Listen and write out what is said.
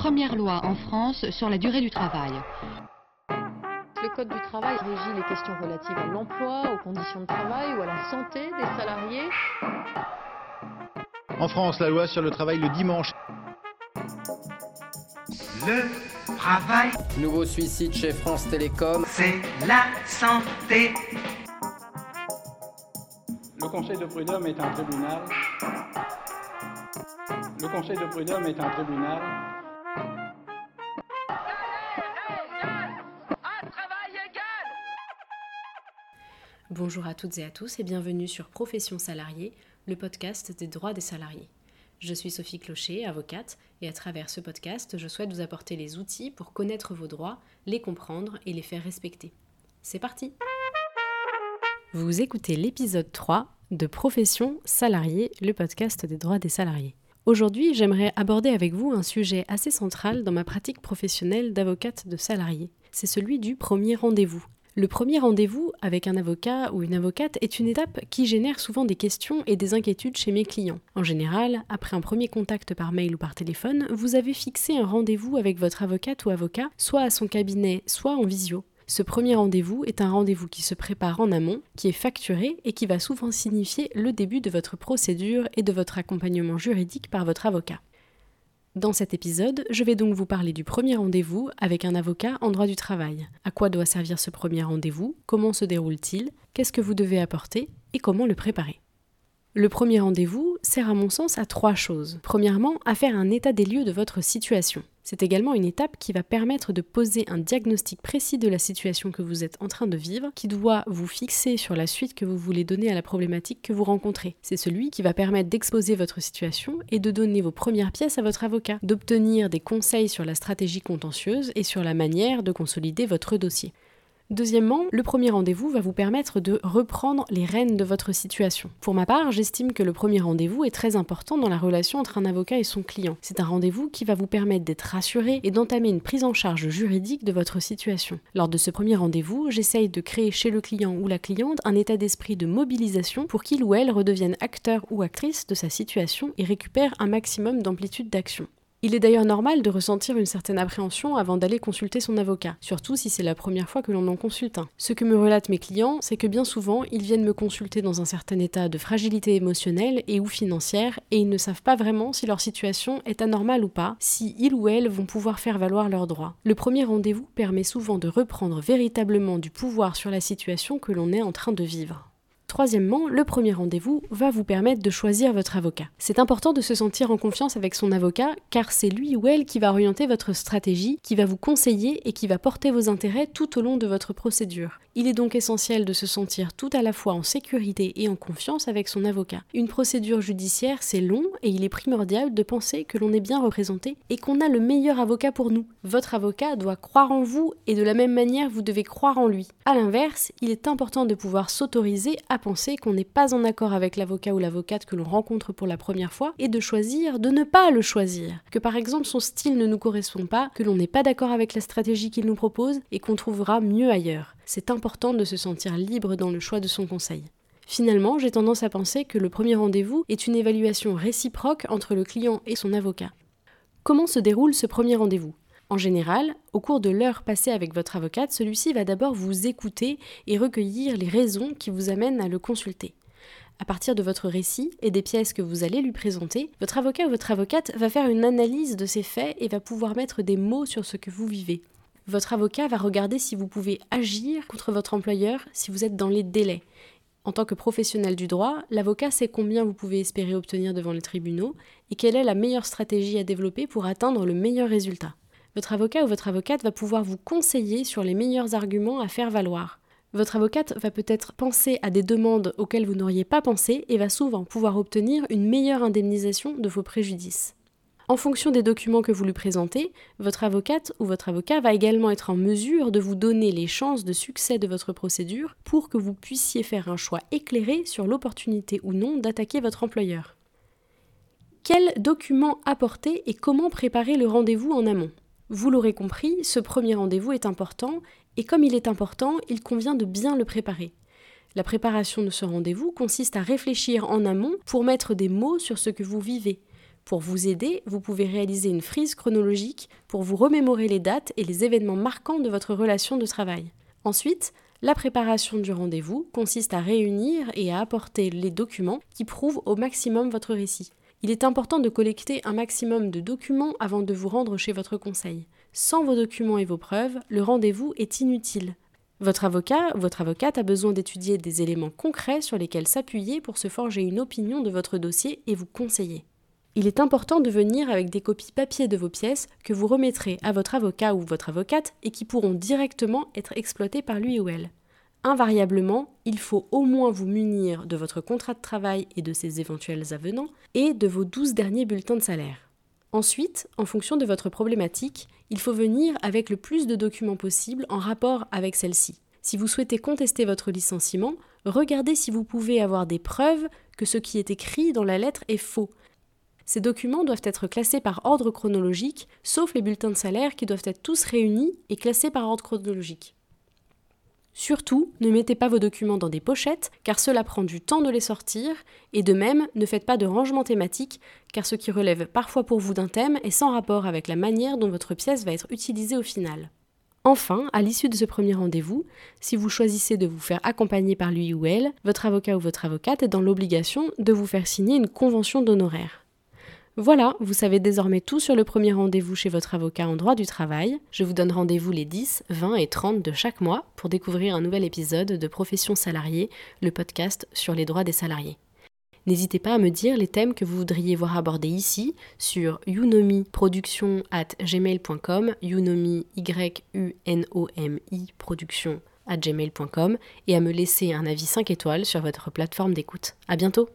première loi en France sur la durée du travail. Le Code du travail régit les questions relatives à l'emploi, aux conditions de travail ou à la santé des salariés. En France, la loi sur le travail le dimanche. Le travail, Nouveau suicide chez France Télécom. c'est la santé. Le Conseil de prud'homme est un tribunal. Le Conseil de prud'homme est un tribunal. Bonjour à toutes et à tous et bienvenue sur Profession salariée, le podcast des droits des salariés. Je suis Sophie Clocher, avocate, et à travers ce podcast, je souhaite vous apporter les outils pour connaître vos droits, les comprendre et les faire respecter. C'est parti Vous écoutez l'épisode 3 de Profession salariée, le podcast des droits des salariés. Aujourd'hui, j'aimerais aborder avec vous un sujet assez central dans ma pratique professionnelle d'avocate de salarié. C'est celui du premier rendez-vous. Le premier rendez-vous avec un avocat ou une avocate est une étape qui génère souvent des questions et des inquiétudes chez mes clients. En général, après un premier contact par mail ou par téléphone, vous avez fixé un rendez-vous avec votre avocate ou avocat, soit à son cabinet, soit en visio. Ce premier rendez-vous est un rendez-vous qui se prépare en amont, qui est facturé et qui va souvent signifier le début de votre procédure et de votre accompagnement juridique par votre avocat. Dans cet épisode, je vais donc vous parler du premier rendez-vous avec un avocat en droit du travail. À quoi doit servir ce premier rendez-vous? Comment se déroule-t-il? Qu'est-ce que vous devez apporter? Et comment le préparer? Le premier rendez-vous sert à mon sens à trois choses. Premièrement, à faire un état des lieux de votre situation. C'est également une étape qui va permettre de poser un diagnostic précis de la situation que vous êtes en train de vivre, qui doit vous fixer sur la suite que vous voulez donner à la problématique que vous rencontrez. C'est celui qui va permettre d'exposer votre situation et de donner vos premières pièces à votre avocat, d'obtenir des conseils sur la stratégie contentieuse et sur la manière de consolider votre dossier. Deuxièmement, le premier rendez-vous va vous permettre de reprendre les rênes de votre situation. Pour ma part, j'estime que le premier rendez-vous est très important dans la relation entre un avocat et son client. C'est un rendez-vous qui va vous permettre d'être rassuré et d'entamer une prise en charge juridique de votre situation. Lors de ce premier rendez-vous, j'essaye de créer chez le client ou la cliente un état d'esprit de mobilisation pour qu'il ou elle redevienne acteur ou actrice de sa situation et récupère un maximum d'amplitude d'action. Il est d'ailleurs normal de ressentir une certaine appréhension avant d'aller consulter son avocat, surtout si c'est la première fois que l'on en consulte un. Ce que me relatent mes clients, c'est que bien souvent, ils viennent me consulter dans un certain état de fragilité émotionnelle et ou financière, et ils ne savent pas vraiment si leur situation est anormale ou pas, si ils ou elles vont pouvoir faire valoir leurs droits. Le premier rendez-vous permet souvent de reprendre véritablement du pouvoir sur la situation que l'on est en train de vivre. Troisièmement, le premier rendez-vous va vous permettre de choisir votre avocat. C'est important de se sentir en confiance avec son avocat car c'est lui ou elle qui va orienter votre stratégie, qui va vous conseiller et qui va porter vos intérêts tout au long de votre procédure. Il est donc essentiel de se sentir tout à la fois en sécurité et en confiance avec son avocat. Une procédure judiciaire, c'est long et il est primordial de penser que l'on est bien représenté et qu'on a le meilleur avocat pour nous. Votre avocat doit croire en vous et de la même manière vous devez croire en lui. A l'inverse, il est important de pouvoir s'autoriser à penser qu'on n'est pas en accord avec l'avocat ou l'avocate que l'on rencontre pour la première fois et de choisir de ne pas le choisir. Que par exemple son style ne nous correspond pas, que l'on n'est pas d'accord avec la stratégie qu'il nous propose et qu'on trouvera mieux ailleurs. C'est important de se sentir libre dans le choix de son conseil. Finalement, j'ai tendance à penser que le premier rendez-vous est une évaluation réciproque entre le client et son avocat. Comment se déroule ce premier rendez-vous? En général, au cours de l'heure passée avec votre avocate, celui-ci va d'abord vous écouter et recueillir les raisons qui vous amènent à le consulter. À partir de votre récit et des pièces que vous allez lui présenter, votre avocat ou votre avocate va faire une analyse de ces faits et va pouvoir mettre des mots sur ce que vous vivez. Votre avocat va regarder si vous pouvez agir contre votre employeur si vous êtes dans les délais. En tant que professionnel du droit, l'avocat sait combien vous pouvez espérer obtenir devant les tribunaux et quelle est la meilleure stratégie à développer pour atteindre le meilleur résultat votre avocat ou votre avocate va pouvoir vous conseiller sur les meilleurs arguments à faire valoir. Votre avocate va peut-être penser à des demandes auxquelles vous n'auriez pas pensé et va souvent pouvoir obtenir une meilleure indemnisation de vos préjudices. En fonction des documents que vous lui présentez, votre avocate ou votre avocat va également être en mesure de vous donner les chances de succès de votre procédure pour que vous puissiez faire un choix éclairé sur l'opportunité ou non d'attaquer votre employeur. Quels documents apporter et comment préparer le rendez-vous en amont? Vous l'aurez compris, ce premier rendez-vous est important, et comme il est important, il convient de bien le préparer. La préparation de ce rendez-vous consiste à réfléchir en amont pour mettre des mots sur ce que vous vivez, Pour vous aider, vous pouvez réaliser une frise chronologique pour vous remémorer les dates et les événements marquants de votre relation de travail. Ensuite, la préparation du rendez-vous consiste à réunir et à apporter les documents qui prouvent au maximum votre récit. Il est important de collecter un maximum de documents avant de vous rendre chez votre conseil. Sans vos documents et vos preuves, le rendez-vous est inutile. Votre avocat ou votre avocate a besoin d'étudier des éléments concrets sur lesquels s'appuyer pour se forger une opinion de votre dossier et vous conseiller. Il est important de venir avec des copies papier de vos pièces que vous remettrez à votre avocat ou votre avocate et qui pourront directement être exploitées par lui ou elle. Invariablement, il faut au moins vous munir de votre contrat de travail et de ses éventuels avenants et de vos 12 derniers bulletins de salaire. Ensuite, en fonction de votre problématique, il faut venir avec le plus de documents possible en rapport avec celle-ci. Si vous souhaitez contester votre licenciement, regardez si vous pouvez avoir des preuves que ce qui est écrit dans la lettre est faux. Ces documents doivent être classés par ordre chronologique, sauf les bulletins de salaire qui doivent être tous réunis et classés par ordre chronologique. Surtout, ne mettez pas vos documents dans des pochettes, car cela prend du temps de les sortir, et de même, ne faites pas de rangement thématique, car ce qui relève parfois pour vous d'un thème est sans rapport avec la manière dont votre pièce va être utilisée au final. Enfin, à l'issue de ce premier rendez-vous, si vous choisissez de vous faire accompagner par lui ou elle, votre avocat ou votre avocate est dans l'obligation de vous faire signer une convention d'honoraires. Voilà, vous savez désormais tout sur le premier rendez-vous chez votre avocat en droit du travail. Je vous donne rendez-vous les 10, 20 et 30 de chaque mois pour découvrir un nouvel épisode de Profession salariée, le podcast sur les droits des salariés. N'hésitez pas à me dire les thèmes que vous voudriez voir abordés ici sur younomiproduction at gmail.com, younomi y u n o m i production at gmail.com et à me laisser un avis 5 étoiles sur votre plateforme d'écoute. À bientôt.